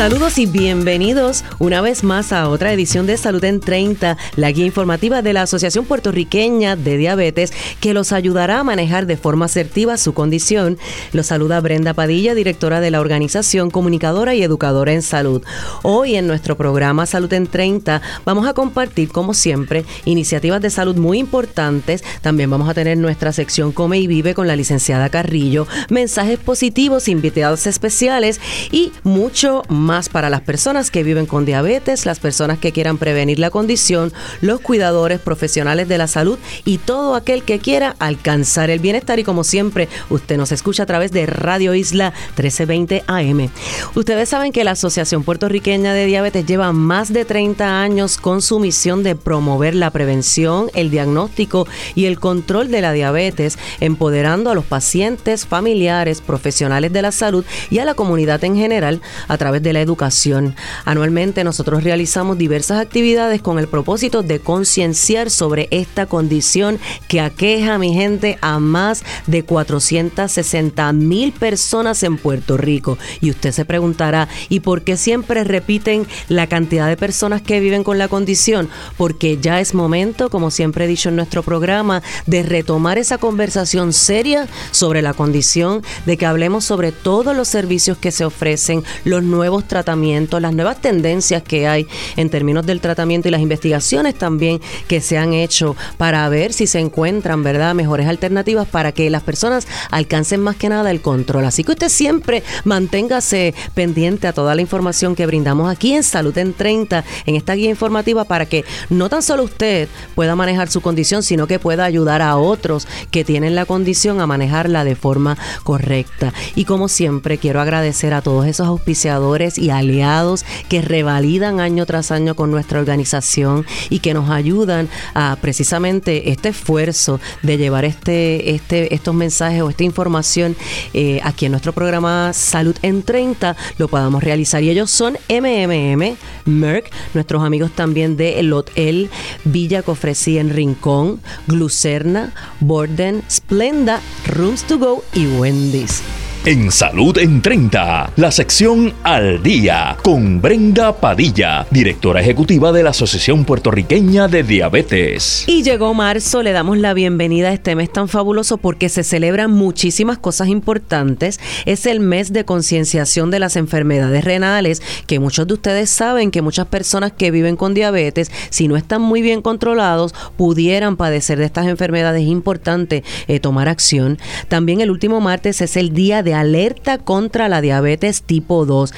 Saludos y bienvenidos una vez más a otra edición de Salud en 30, la guía informativa de la Asociación Puertorriqueña de Diabetes que los ayudará a manejar de forma asertiva su condición. Los saluda Brenda Padilla, directora de la organización, comunicadora y educadora en salud. Hoy en nuestro programa Salud en 30 vamos a compartir, como siempre, iniciativas de salud muy importantes. También vamos a tener nuestra sección Come y Vive con la licenciada Carrillo, mensajes positivos, invitados especiales y mucho más más para las personas que viven con diabetes, las personas que quieran prevenir la condición, los cuidadores profesionales de la salud y todo aquel que quiera alcanzar el bienestar. Y como siempre, usted nos escucha a través de Radio Isla 1320 AM. Ustedes saben que la Asociación Puertorriqueña de Diabetes lleva más de 30 años con su misión de promover la prevención, el diagnóstico y el control de la diabetes, empoderando a los pacientes, familiares, profesionales de la salud y a la comunidad en general a través de la educación. Anualmente nosotros realizamos diversas actividades con el propósito de concienciar sobre esta condición que aqueja, mi gente, a más de 460 mil personas en Puerto Rico. Y usted se preguntará, ¿y por qué siempre repiten la cantidad de personas que viven con la condición? Porque ya es momento, como siempre he dicho en nuestro programa, de retomar esa conversación seria sobre la condición, de que hablemos sobre todos los servicios que se ofrecen, los nuevos tratamientos, las nuevas tendencias que hay en términos del tratamiento y las investigaciones también que se han hecho para ver si se encuentran, ¿verdad?, mejores alternativas para que las personas alcancen más que nada el control. Así que usted siempre manténgase pendiente a toda la información que brindamos aquí en Salud en 30, en esta guía informativa, para que no tan solo usted pueda manejar su condición, sino que pueda ayudar a otros que tienen la condición a manejarla de forma correcta. Y como siempre, quiero agradecer a todos esos auspiciadores y aliados que revalidan año tras año con nuestra organización y que nos ayudan a precisamente este esfuerzo de llevar este, este, estos mensajes o esta información eh, aquí en nuestro programa Salud en 30 lo podamos realizar. Y ellos son MMM, Merck, nuestros amigos también de El Villa Cofresí en Rincón, Glucerna, Borden, Splenda, Rooms to Go y Wendy's. En Salud en 30, la sección Al Día, con Brenda Padilla, directora ejecutiva de la Asociación Puertorriqueña de Diabetes. Y llegó marzo, le damos la bienvenida a este mes tan fabuloso porque se celebran muchísimas cosas importantes. Es el mes de concienciación de las enfermedades renales, que muchos de ustedes saben que muchas personas que viven con diabetes, si no están muy bien controlados, pudieran padecer de estas enfermedades. Es importante eh, tomar acción. También el último martes es el día de alerta contra la diabetes tipo 2.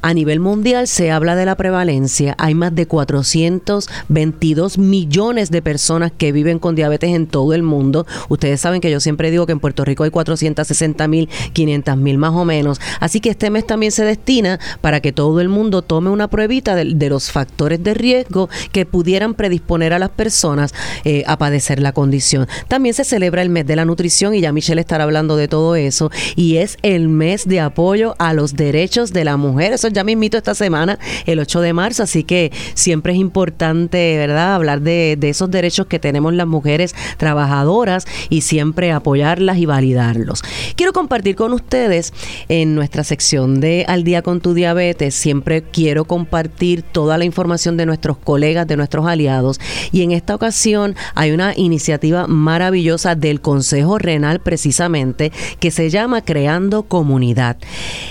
A nivel mundial se habla de la prevalencia. Hay más de 422 millones de personas que viven con diabetes en todo el mundo. Ustedes saben que yo siempre digo que en Puerto Rico hay 460 mil, 500 mil más o menos. Así que este mes también se destina para que todo el mundo tome una pruebita de, los factores de riesgo que pudieran predisponer a las personas eh, a padecer la condición. También se celebra el mes de la nutrición y ya Michelle estará hablando de todo eso. Y es el mes de apoyo a los derechos de la mujer. Eso ya me invito esta semana, el 8 de marzo, así que siempre es importante, ¿verdad?, hablar de, de esos derechos que tenemos las mujeres trabajadoras y siempre apoyarlas y validarlos. Quiero compartir con ustedes en nuestra sección de Al día con tu diabetes, siempre quiero compartir toda la información de nuestros colegas, de nuestros aliados y en esta ocasión hay una iniciativa maravillosa del Consejo Renal precisamente que se llama Creando comunidad.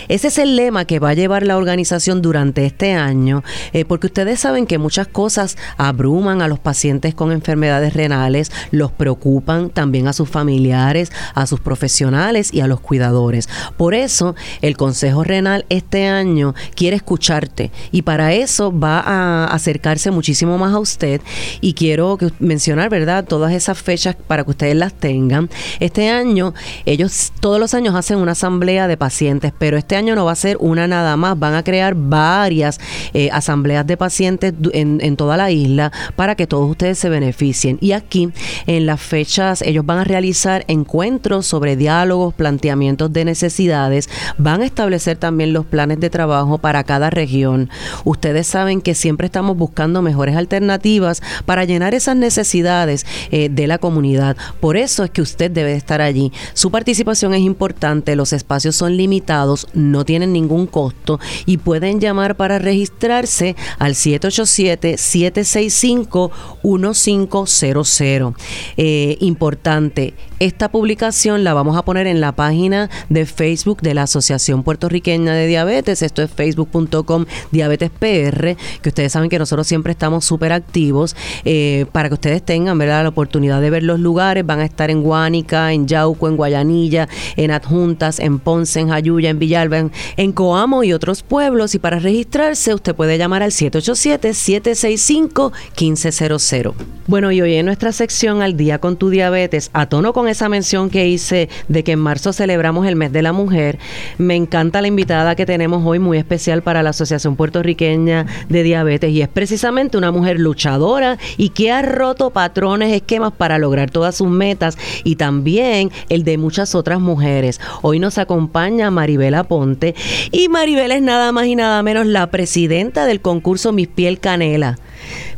Ese es el lema que va a llevar la organización durante este año, eh, porque ustedes saben que muchas cosas abruman a los pacientes con enfermedades renales, los preocupan también a sus familiares, a sus profesionales y a los cuidadores. Por eso, el Consejo Renal este año quiere escucharte y para eso va a acercarse muchísimo más a usted y quiero mencionar, ¿verdad?, todas esas fechas para que ustedes las tengan. Este año, ellos todos los años hacen una asamblea de pacientes, pero este año no va a ser una nada más, van a crear varias eh, asambleas de pacientes en, toda la isla para que todos ustedes se beneficien. Y aquí, en las fechas, ellos van a realizar encuentros sobre diálogos, planteamientos de necesidades, van a establecer también los planes de trabajo para cada región. Ustedes saben que siempre estamos buscando mejores alternativas para llenar esas necesidades eh, de la comunidad. Por eso es que usted debe estar allí. Su participación es importante, los espacios son limitados, no tienen ningún costo y pueden llamar para registrarse al 787-765-1500. Eh, importante, esta publicación la vamos a poner en la página de Facebook de la Asociación Puertorriqueña de Diabetes. Esto es facebook.com diabetespr, que ustedes saben que nosotros siempre estamos súper activos eh, para que ustedes tengan la oportunidad de ver los lugares. Van a estar en Guánica, en Yauco, en Guayanilla, en Adjuntas, en Ponce, en Jayuya, en Villalba, en, Coamo y otros pueblos. Y para registrarse usted puede llamar al 787-765-1500. Bueno, y hoy en nuestra sección Al día con tu diabetes, a tono con esa mención que hice de que en marzo celebramos el mes de la mujer, me encanta la invitada que tenemos hoy, muy especial para la Asociación Puertorriqueña de Diabetes, y es precisamente una mujer luchadora y que ha roto patrones, esquemas para lograr todas sus metas y también el de muchas otras mujeres. Hoy nos acompaña Maribela Ponte y Maribela es nada más y nada menos la presidenta del concurso Mis Piel Canela.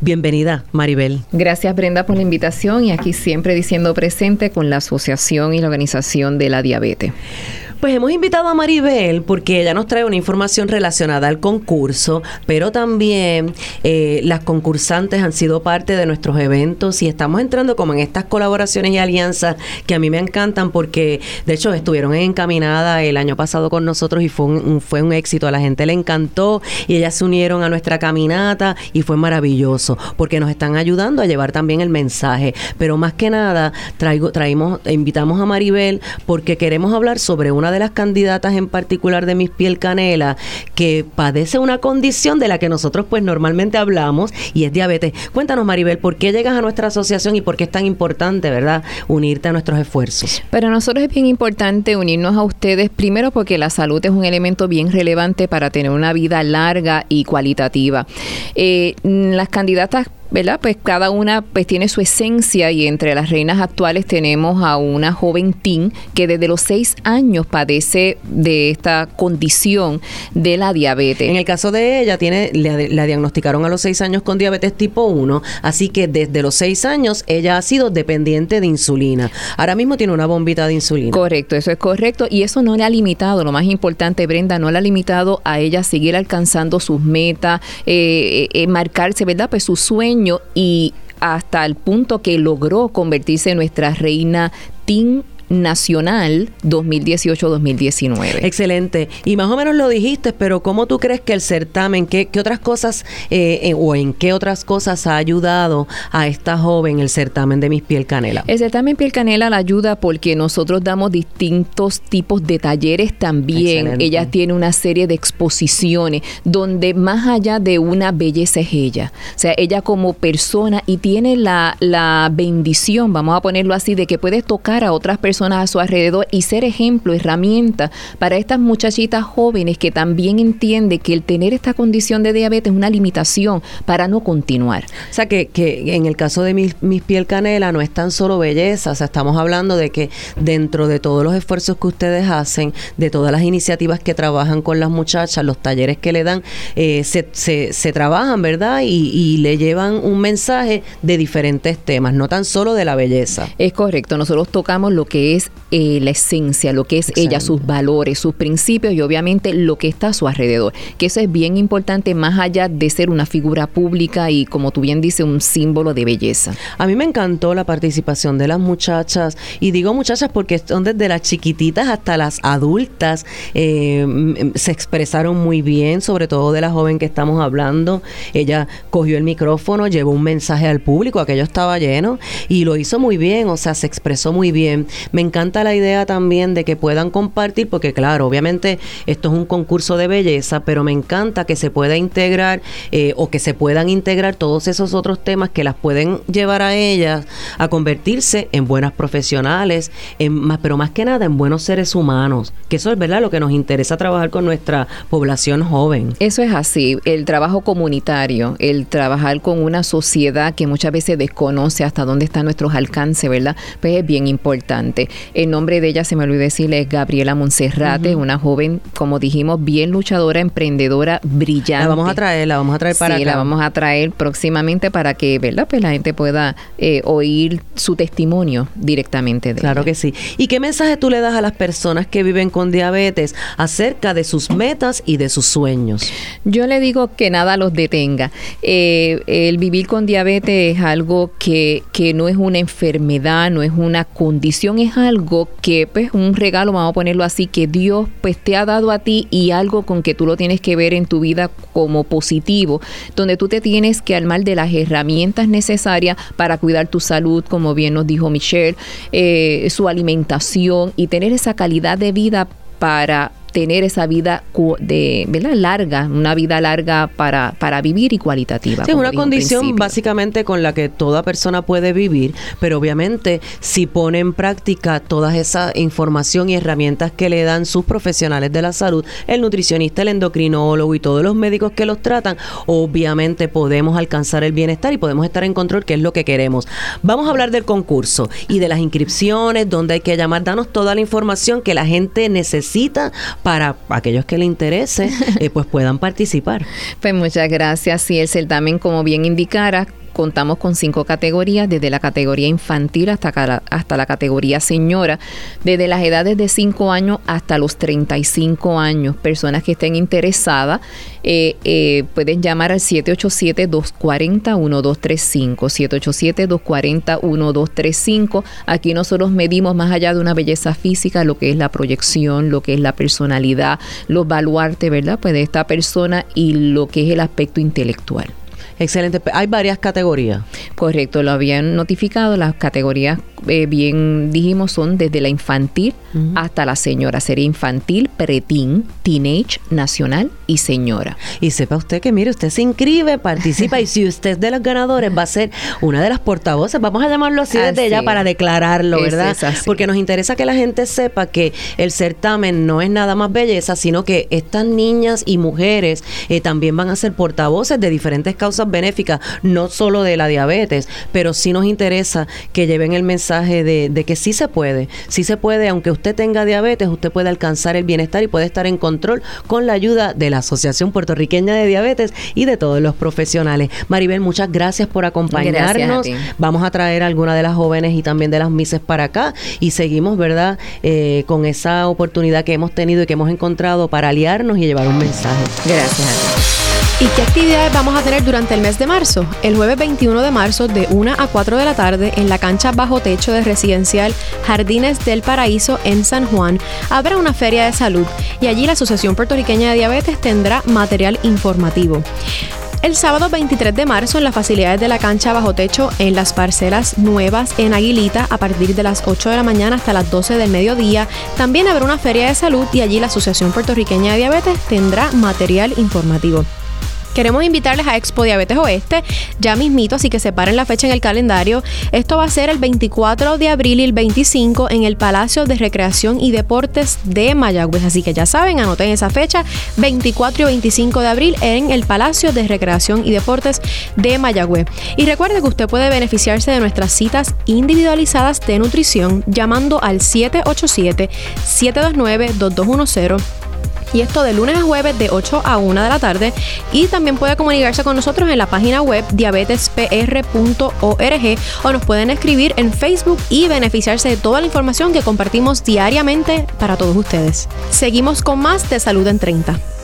Bienvenida, Maribel. Gracias, Brenda, por la invitación y aquí siempre diciendo presente con la Asociación y la Organización de la Diabetes. Pues hemos invitado a Maribel porque ella nos trae una información relacionada al concurso, pero también eh, las concursantes han sido parte de nuestros eventos y estamos entrando como en estas colaboraciones y alianzas que a mí me encantan porque de hecho estuvieron encaminadas el año pasado con nosotros y fue un, fue un éxito, a la gente le encantó y ellas se unieron a nuestra caminata y fue maravilloso porque nos están ayudando a llevar también el mensaje, pero más que nada traigo, traímos, invitamos a Maribel porque queremos hablar sobre una de las candidatas en particular de Mis Piel Canela que padece una condición de la que nosotros pues normalmente hablamos y es diabetes. Cuéntanos Maribel, ¿por qué llegas a nuestra asociación y por qué es tan importante, verdad, unirte a nuestros esfuerzos? Para nosotros es bien importante unirnos a ustedes, primero porque la salud es un elemento bien relevante para tener una vida larga y cualitativa. Eh, las candidatas ¿verdad? Pues cada una pues tiene su esencia y entre las reinas actuales tenemos a una joven teen que desde los seis años padece de esta condición de la diabetes. En el caso de ella, tiene, la diagnosticaron a los seis años con diabetes tipo 1, así que desde los seis años ella ha sido dependiente de insulina. Ahora mismo tiene una bombita de insulina. Correcto, eso es correcto. Y eso no le ha limitado, lo más importante, Brenda, no le ha limitado a ella seguir alcanzando sus metas, eh, eh, marcarse, ¿verdad? Pues su y hasta el punto que logró convertirse en nuestra reina Tin nacional 2018-2019. Excelente. Y más o menos lo dijiste, pero ¿cómo tú crees que el certamen, qué, qué otras cosas eh, eh, o en qué otras cosas ha ayudado a esta joven el certamen de Mis Piel Canela? El certamen Piel Canela la ayuda porque nosotros damos distintos tipos de talleres también. Ella tiene una serie de exposiciones donde más allá de una belleza es ella. O sea, ella como persona y tiene la, la bendición, vamos a ponerlo así, de que puede tocar a otras personas a su alrededor y ser ejemplo, herramienta para estas muchachitas jóvenes que también entiende que el tener esta condición de diabetes es una limitación para no continuar. O sea, que, que en el caso de mis, mis piel canela no es tan solo belleza, o sea, estamos hablando de que dentro de todos los esfuerzos que ustedes hacen, de todas las iniciativas que trabajan con las muchachas, los talleres que le dan, eh, se, se, se, trabajan, ¿verdad? Y, y le llevan un mensaje de diferentes temas, no tan solo de la belleza. Es correcto, nosotros tocamos lo que es eh, la esencia, lo que es ella, sus valores, sus principios y obviamente lo que está a su alrededor. Que eso es bien importante más allá de ser una figura pública y como tú bien dices, un símbolo de belleza. A mí me encantó la participación de las muchachas y digo muchachas porque son desde las chiquititas hasta las adultas eh, se expresaron muy bien, sobre todo de la joven que estamos hablando. Ella cogió el micrófono, llevó un mensaje al público, aquello estaba lleno y lo hizo muy bien, o sea, se expresó muy bien Me encanta la idea también de que puedan compartir, porque claro, obviamente esto es un concurso de belleza, pero me encanta que se pueda integrar eh, o que se puedan integrar todos esos otros temas que las pueden llevar a ellas a convertirse en buenas profesionales, en más, pero más que nada en buenos seres humanos, que eso es verdad lo que nos interesa trabajar con nuestra población joven. Eso es así, el trabajo comunitario, el trabajar con una sociedad que muchas veces desconoce hasta dónde están nuestros alcances, ¿verdad? Pues es bien importante. El nombre de ella, se me olvidó decirle, es Gabriela Monserrate, una joven, como dijimos, bien luchadora, emprendedora, brillante. La vamos a traer, la vamos a traer para sí, la vamos a traer próximamente para que, ¿verdad? Pues la gente pueda eh, oír su testimonio directamente de Claro que sí. ¿Y qué mensaje tú le das a las personas que viven con diabetes acerca de sus metas y de sus sueños? Yo le digo que nada los detenga. Eh, el vivir con diabetes es algo que, que no es una enfermedad, no es una condición, es algo que, pues, un regalo, vamos a ponerlo así, que Dios, pues, te ha dado a ti y algo con que tú lo tienes que ver en tu vida como positivo, donde tú te tienes que armar de las herramientas necesarias para cuidar tu salud, como bien nos dijo Michelle, eh, su alimentación y tener esa calidad de vida para tener esa vida de ¿verdad? larga, una vida larga para, para vivir y cualitativa. Sí, una condición básicamente con la que toda persona puede vivir, pero obviamente si pone en práctica toda esa información y herramientas que le dan sus profesionales de la salud, el nutricionista, el endocrinólogo y todos los médicos que los tratan, obviamente podemos alcanzar el bienestar y podemos estar en control, que es lo que queremos. Vamos a hablar del concurso y de las inscripciones, donde hay que llamar, danos toda la información que la gente necesita para aquellos que le interese, eh, pues puedan participar. Pues muchas gracias. Y el certamen, como bien indicara, contamos con cinco categorías, desde la categoría infantil hasta, hasta la categoría señora, desde las edades de 5 años hasta los 35 años. Personas que estén interesadas eh, eh, pueden llamar al 787-240-1235, 787-240-1235. Aquí nosotros medimos más allá de una belleza física lo que es la proyección, lo que es la personalidad, los baluartes, ¿verdad? Pues de esta persona y lo que es el aspecto intelectual. Excelente. Hay varias categorías. Correcto, lo habían notificado. Las categorías, eh, bien dijimos, son desde la infantil hasta la señora. Sería infantil, preteen, teenage, nacional y señora. Y sepa usted que, mire, usted se inscribe, participa y si usted es de los ganadores va a ser una de las portavoces. Vamos a llamarlo así, desde ella para declararlo, ¿verdad? Porque nos interesa que la gente sepa que el certamen no es nada más belleza, sino que estas niñas y mujeres eh, también van a ser portavoces de diferentes causas benéficas, no solo de la diabetes, pero sí nos interesa que lleven el mensaje de, que sí se puede, sí se puede, aunque usted tenga diabetes, usted puede alcanzar el bienestar y puede estar en control con la ayuda de la Asociación Puertorriqueña de Diabetes y de todos los profesionales. Maribel, muchas gracias por acompañarnos. Vamos a traer a alguna de las jóvenes y también de las mises para acá y seguimos, ¿verdad?, eh, con esa oportunidad que hemos tenido y que hemos encontrado para aliarnos y llevar un mensaje. Gracias. ¿Y qué actividades vamos a tener durante el mes de marzo? El jueves 21 de marzo de 1 a 4 de la tarde en la cancha bajo techo de residencial Jardines del Paraíso en San Juan habrá una feria de salud y allí la Asociación Puertorriqueña de Diabetes tendrá material informativo. El sábado 23 de marzo en las facilidades de la cancha bajo techo en las parcelas nuevas en Aguilita a partir de las 8 de la mañana hasta las 12 del mediodía también habrá una feria de salud y allí la Asociación Puertorriqueña de Diabetes tendrá material informativo. Queremos invitarles a Expo Diabetes Oeste, ya mismito, así que separen la fecha en el calendario. Esto va a ser el 24 de abril y el 25 en el Palacio de Recreación y Deportes de Mayagüez. Así que ya saben, anoten esa fecha, 24 y 25 de abril en el Palacio de Recreación y Deportes de Mayagüez. Y recuerde que usted puede beneficiarse de nuestras citas individualizadas de nutrición llamando al 787 729 2210 y esto de lunes a jueves de 8 a 1 de la tarde y también puede comunicarse con nosotros en la página web diabetespr.org o nos pueden escribir en Facebook y beneficiarse de toda la información que compartimos diariamente para todos ustedes. Seguimos con más de Salud en 30.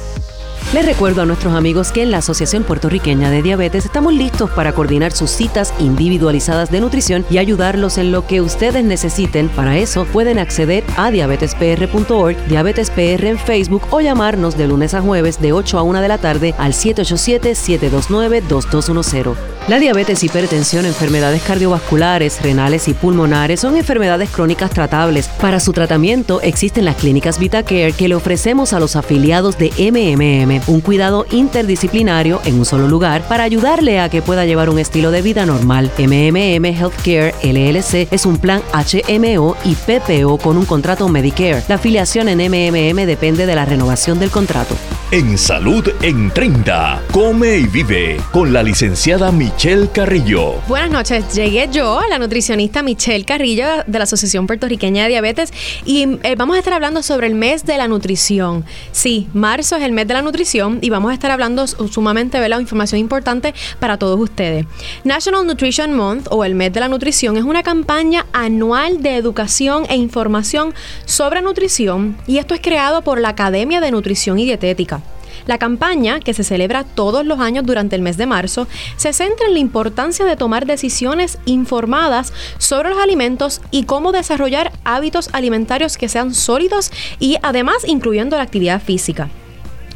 Les recuerdo a nuestros amigos que en la Asociación Puertorriqueña de Diabetes estamos listos para coordinar sus citas individualizadas de nutrición y ayudarlos en lo que ustedes necesiten. Para eso pueden acceder a diabetespr.org, diabetespr en Facebook o llamarnos de lunes a jueves de 8 a 1 de la tarde al 787-729-2210. La diabetes, hipertensión, enfermedades cardiovasculares, renales y pulmonares son enfermedades crónicas tratables. Para su tratamiento existen las clínicas VitaCare que le ofrecemos a los afiliados de MMM un cuidado interdisciplinario en un solo lugar para ayudarle a que pueda llevar un estilo de vida normal. MMM Healthcare LLC es un plan HMO y PPO con un contrato Medicare. La afiliación en MMM depende de la renovación del contrato. En Salud en 30, come y vive con la licenciada Michelle Carrillo. Buenas noches, llegué yo, la nutricionista Michelle Carrillo de la Asociación Puertorriqueña de Diabetes y eh, vamos a estar hablando sobre el mes de la nutrición. Sí, marzo es el mes de la nutrición y vamos a estar hablando sumamente de la información importante para todos ustedes. National Nutrition Month o el mes de la nutrición es una campaña anual de educación e información sobre nutrición y esto es creado por la Academia de Nutrición y Dietética. La campaña, que se celebra todos los años durante el mes de marzo, se centra en la importancia de tomar decisiones informadas sobre los alimentos y cómo desarrollar hábitos alimentarios que sean sólidos y además incluyendo la actividad física.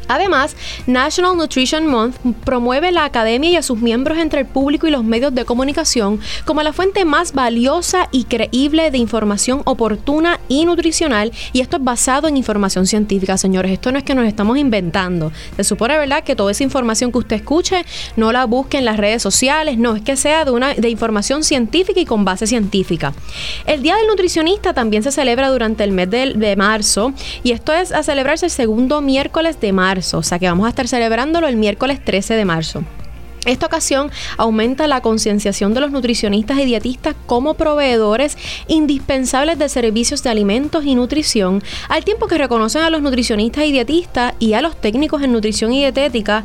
Además, National Nutrition Month promueve la academia y a sus miembros entre el público y los medios de comunicación como la fuente más valiosa y creíble de información oportuna y nutricional. Y esto es basado en información científica, señores. Esto no es que nos estamos inventando. Se supone, ¿verdad?, que toda esa información que usted escuche no la busque en las redes sociales. No, es que sea de, una, de información científica y con base científica. El Día del Nutricionista también se celebra durante el mes de, de marzo. Y esto es a celebrarse el segundo miércoles de marzo o sea que vamos a estar celebrándolo el miércoles 13 de marzo. Esta ocasión aumenta la concienciación de los nutricionistas y dietistas como proveedores indispensables de servicios de alimentos y nutrición, al tiempo que reconocen a los nutricionistas y dietistas y a los técnicos en nutrición y dietética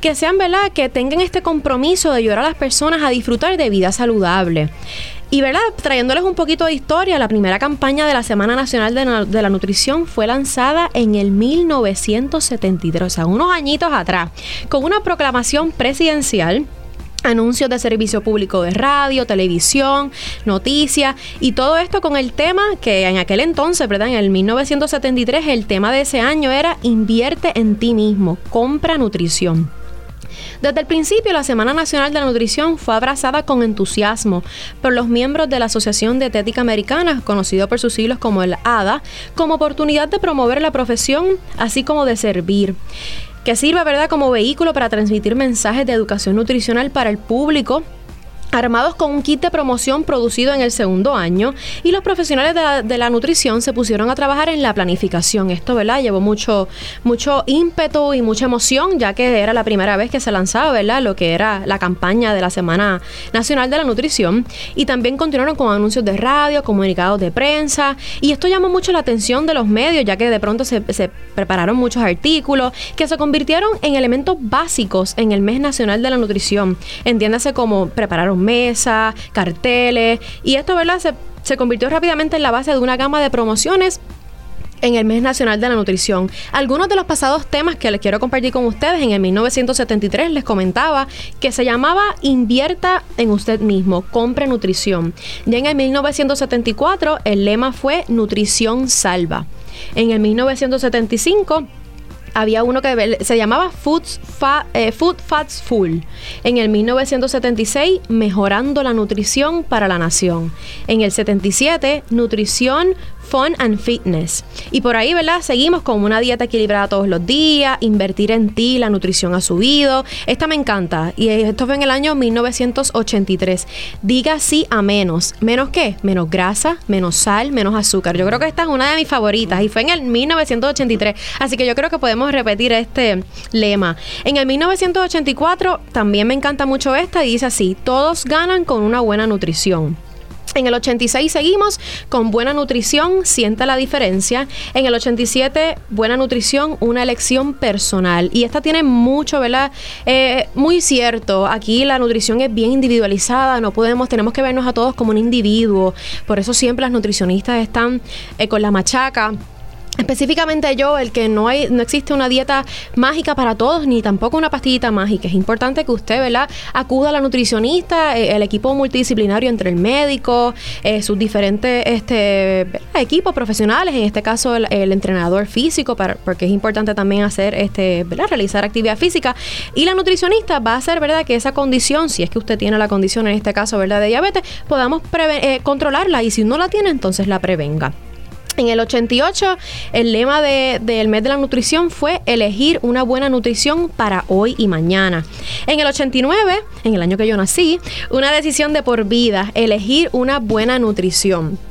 que sean, ¿verdad?, que tengan este compromiso de ayudar a las personas a disfrutar de vida saludable. Y verdad, trayéndoles un poquito de historia, la primera campaña de la Semana Nacional de, la Nutrición fue lanzada en el 1973, o sea, unos añitos atrás, con una proclamación presidencial anuncios de servicio público de radio, televisión, noticias y todo esto con el tema que en aquel entonces, ¿verdad? En el 1973 el tema de ese año era invierte en ti mismo, compra nutrición. Desde el principio, la Semana Nacional de la Nutrición fue abrazada con entusiasmo por los miembros de la Asociación Dietética Americana, conocido por sus siglos como el ADA, como oportunidad de promover la profesión, así como de servir que sirva, ¿verdad?, como vehículo para transmitir mensajes de educación nutricional para el público armados con un kit de promoción producido en el segundo año y los profesionales de la, nutrición se pusieron a trabajar en la planificación. Esto, ¿verdad? Llevó mucho, mucho ímpetu y mucha emoción, ya que era la primera vez que se lanzaba, ¿verdad? Lo que era la campaña de la Semana Nacional de la Nutrición. Y también continuaron con anuncios de radio, comunicados de prensa. Y esto llamó mucho la atención de los medios, ya que de pronto se, se prepararon muchos artículos que se convirtieron en elementos básicos en el mes nacional de la nutrición. Entiéndase como prepararon mesa, carteles, y esto, ¿verdad? Se, se convirtió rápidamente en la base de una gama de promociones en el Mes Nacional de la Nutrición. Algunos de los pasados temas que les quiero compartir con ustedes, en el 1973 les comentaba que se llamaba Invierta en usted mismo, compre nutrición. Ya en el 1974 el lema fue Nutrición Salva. En el 1975 había uno que se llamaba eh, Food Fats Full. En el 1976, Mejorando la Nutrición para la Nación. En el 77, Nutrición Fun and Fitness. Y por ahí, ¿verdad? Seguimos con una dieta equilibrada todos los días, invertir en ti, la nutrición ha subido. Esta me encanta. Y esto fue en el año 1983. Diga sí a menos. ¿Menos qué? Menos grasa, menos sal, menos azúcar. Yo creo que esta es una de mis favoritas y fue en el 1983. Así que yo creo que podemos repetir este lema. En el 1984 también me encanta mucho esta y dice así, todos ganan con una buena nutrición. En el 86 seguimos con buena nutrición, sienta la diferencia. En el 87, buena nutrición, una elección personal. Y esta tiene mucho, ¿verdad? Eh, muy cierto. Aquí la nutrición es bien individualizada. No podemos, tenemos que vernos a todos como un individuo. Por eso siempre las nutricionistas están eh, con la machaca específicamente yo, el que no hay, no existe una dieta mágica para todos, ni tampoco una pastillita mágica. Es importante que usted, ¿verdad?, acuda a la nutricionista, eh, el equipo multidisciplinario entre el médico, eh, sus diferentes este, equipos profesionales, en este caso el, entrenador físico, para, porque es importante también hacer, este, ¿verdad?, realizar actividad física. Y la nutricionista va a hacer, ¿verdad?, que esa condición, si es que usted tiene la condición, en este caso, ¿verdad?, de diabetes, podamos eh, controlarla y si no la tiene, entonces la prevenga. En el 88, el lema del mes de la nutrición fue elegir una buena nutrición para hoy y mañana. En el 89, en el año que yo nací, una decisión de por vida, elegir una buena nutrición.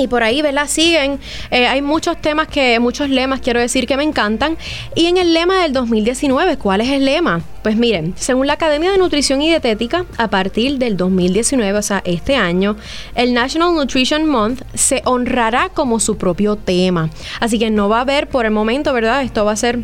Y por ahí, ¿verdad? Siguen. Eh, hay muchos temas que, muchos lemas, quiero decir, que me encantan. Y en el lema del 2019, ¿cuál es el lema? Pues miren, según la Academia de Nutrición y Dietética, a partir del 2019, o sea, este año, el National Nutrition Month se honrará como su propio tema. Así que no va a haber por el momento, ¿verdad? Esto va a ser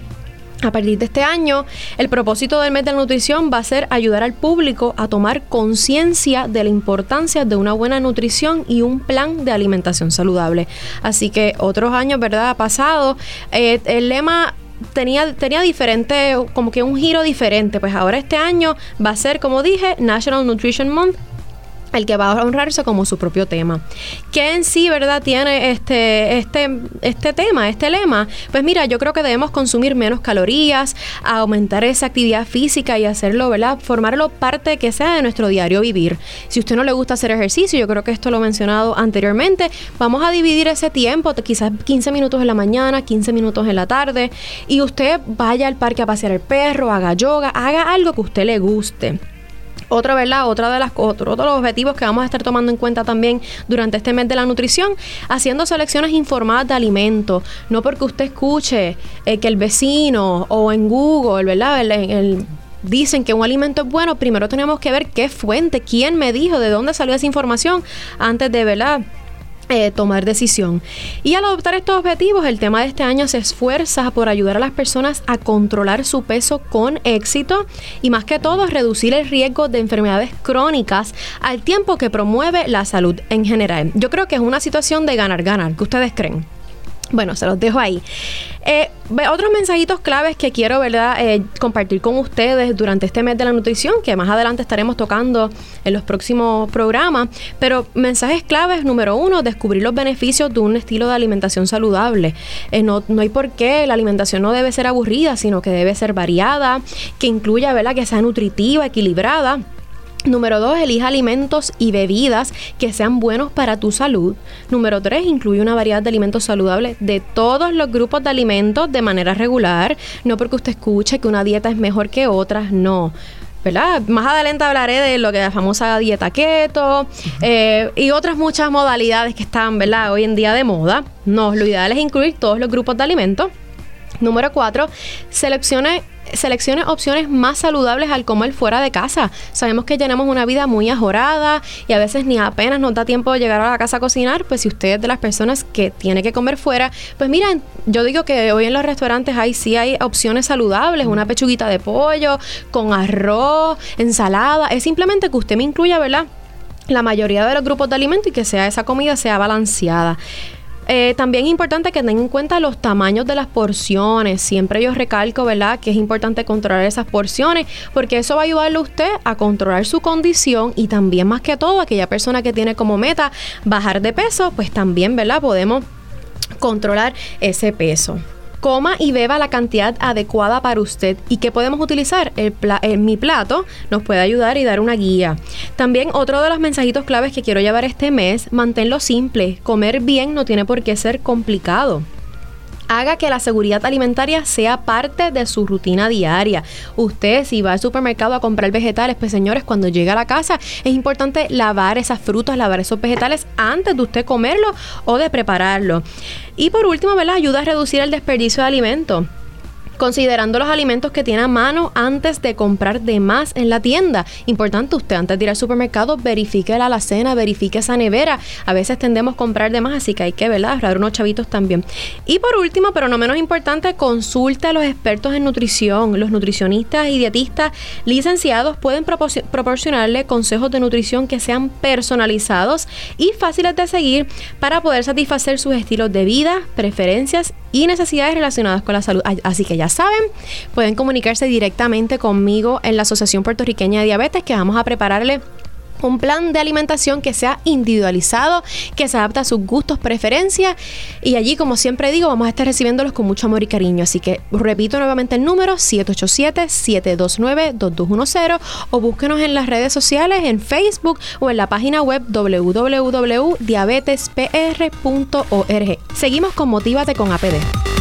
a partir de este año, el propósito del mes de nutrición va a ser ayudar al público a tomar conciencia de la importancia de una buena nutrición y un plan de alimentación saludable. Así que otros años, ¿verdad? Pasado. Eh, el lema tenía, tenía diferente, como que un giro diferente. Pues ahora este año va a ser, como dije, National Nutrition Month el que va a honrarse como su propio tema. ¿Qué en sí, verdad, tiene este, este, este tema, este lema? Pues mira, yo creo que debemos consumir menos calorías, aumentar esa actividad física y hacerlo, ¿verdad? Formarlo parte que sea de nuestro diario vivir. Si a usted no le gusta hacer ejercicio, yo creo que esto lo he mencionado anteriormente, vamos a dividir ese tiempo, quizás 15 minutos en la mañana, 15 minutos en la tarde, y usted vaya al parque a pasear el perro, haga yoga, haga algo que usted le guste. Otra, ¿verdad? Otra de las otro, de los objetivos que vamos a estar tomando en cuenta también durante este mes de la nutrición, haciendo selecciones informadas de alimentos, no porque usted escuche eh, que el vecino o en Google, ¿verdad? dicen que un alimento es bueno, primero tenemos que ver qué fuente, quién me dijo, de dónde salió esa información antes de, ¿verdad? Eh, tomar decisión. Y al adoptar estos objetivos, el tema de este año se esfuerza por ayudar a las personas a controlar su peso con éxito y más que todo reducir el riesgo de enfermedades crónicas al tiempo que promueve la salud en general. Yo creo que es una situación de ganar-ganar. ¿Qué ustedes creen? Bueno, se los dejo ahí. Eh, otros mensajitos claves que quiero, ¿verdad?, eh, compartir con ustedes durante este mes de la nutrición, que más adelante estaremos tocando en los próximos programas. Pero mensajes claves, número uno, descubrir los beneficios de un estilo de alimentación saludable. Eh, no, no hay por qué, la alimentación no debe ser aburrida, sino que debe ser variada, que incluya, ¿verdad?, que sea nutritiva, equilibrada Número 2, elija alimentos y bebidas que sean buenos para tu salud. Número 3, incluye una variedad de alimentos saludables de todos los grupos de alimentos de manera regular. No porque usted escuche que una dieta es mejor que otras, no. ¿verdad? Más adelante hablaré de lo que es la famosa dieta keto eh, y otras muchas modalidades que están, ¿verdad? Hoy en día de moda. No, lo ideal es incluir todos los grupos de alimentos. Número 4, seleccione seleccione opciones más saludables al comer fuera de casa. Sabemos que tenemos una vida muy ajorada y a veces ni apenas nos da tiempo de llegar a la casa a cocinar, pues si usted es de las personas que tiene que comer fuera, pues miren, yo digo que hoy en los restaurantes hay sí hay opciones saludables, una pechuguita de pollo con arroz, ensalada, es simplemente que usted me incluya, ¿verdad? la mayoría de los grupos de alimentos y que sea esa comida sea balanceada. Eh, también es importante que tengan en cuenta los tamaños de las porciones. Siempre yo recalco, ¿verdad?, que es importante controlar esas porciones porque eso va a ayudarle a usted a controlar su condición y también más que todo aquella persona que tiene como meta bajar de peso, pues también, ¿verdad?, podemos controlar ese peso coma y beba la cantidad adecuada para usted y que podemos utilizar. El en mi plato nos puede ayudar y dar una guía. También otro de los mensajitos claves que quiero llevar este mes, manténlo simple. Comer bien no tiene por qué ser complicado haga que la seguridad alimentaria sea parte de su rutina diaria. Usted si va al supermercado a comprar vegetales, pues señores, cuando llega a la casa es importante lavar esas frutas, lavar esos vegetales antes de usted comerlo o de prepararlo. Y por último, ¿verdad? Ayuda a reducir el desperdicio de alimentos considerando los alimentos que tiene a mano antes de comprar de más en la tienda. Importante usted antes de ir al supermercado verifique la alacena, verifique esa nevera. A veces tendemos a comprar de más, así que hay que, ¿verdad? Ahorrar unos chavitos también. Y por último, pero no menos importante, consulte a los expertos en nutrición. Los nutricionistas y dietistas licenciados pueden proporcionarle consejos de nutrición que sean personalizados y fáciles de seguir para poder satisfacer sus estilos de vida, preferencias y necesidades relacionadas con la salud. Así que ya saben, pueden comunicarse directamente conmigo en la Asociación Puertorriqueña de Diabetes que vamos a prepararle un plan de alimentación que sea individualizado, que se adapte a sus gustos, preferencias. Y allí, como siempre digo, vamos a estar recibiéndolos con mucho amor y cariño. Así que repito nuevamente el número 787-729-2210 o búsquenos en las redes sociales, en Facebook o en la página web www.diabetespr.org. Seguimos con Motívate con APD.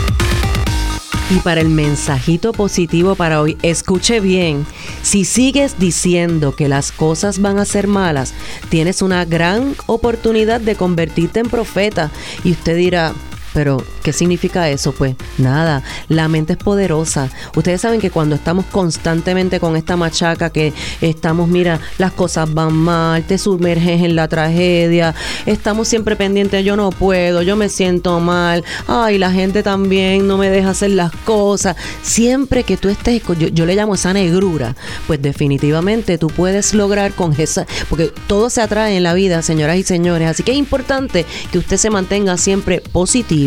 Y para el mensajito positivo para hoy, escuche bien, si sigues diciendo que las cosas van a ser malas, tienes una gran oportunidad de convertirte en profeta. Y usted dirá, pero, ¿qué significa eso? Pues nada, la mente es poderosa. Ustedes saben que cuando estamos constantemente con esta machaca, que estamos, mira, las cosas van mal, te sumerges en la tragedia, estamos siempre pendientes, yo no puedo, yo me siento mal, ay, la gente también no me deja hacer las cosas. Siempre que tú estés, yo, yo le llamo esa negrura, pues definitivamente tú puedes lograr con esa, porque todo se atrae en la vida, señoras y señores, así que es importante que usted se mantenga siempre positivo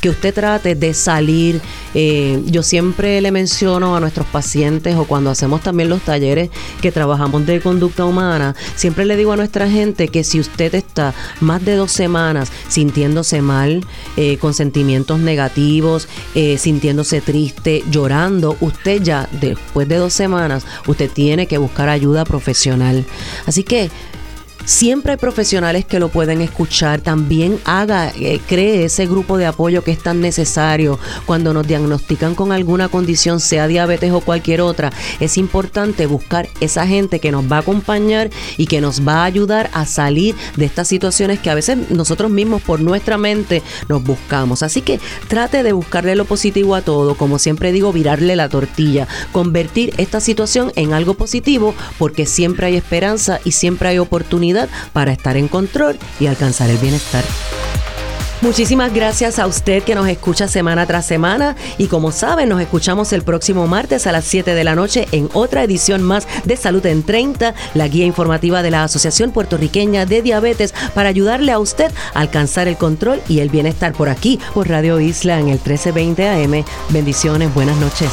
que usted trate de salir. Eh, yo siempre le menciono a nuestros pacientes o cuando hacemos también los talleres que trabajamos de conducta humana, siempre le digo a nuestra gente que si usted está más de dos semanas sintiéndose mal, eh, con sentimientos negativos, eh, sintiéndose triste, llorando, usted ya después de dos semanas, usted tiene que buscar ayuda profesional. Así que Siempre hay profesionales que lo pueden escuchar. También haga, eh, cree ese grupo de apoyo que es tan necesario cuando nos diagnostican con alguna condición, sea diabetes o cualquier otra. Es importante buscar esa gente que nos va a acompañar y que nos va a ayudar a salir de estas situaciones que a veces nosotros mismos por nuestra mente nos buscamos. Así que trate de buscarle lo positivo a todo. Como siempre digo, virarle la tortilla. Convertir esta situación en algo positivo porque siempre hay esperanza y siempre hay para estar en control y alcanzar el bienestar. Muchísimas gracias a usted que nos escucha semana tras semana y como saben nos escuchamos el próximo martes a las 7 de la noche en otra edición más de Salud en 30, la guía informativa de la Asociación Puertorriqueña de Diabetes para ayudarle a usted a alcanzar el control y el bienestar por aquí por Radio Isla en el 1320 AM. Bendiciones, buenas noches.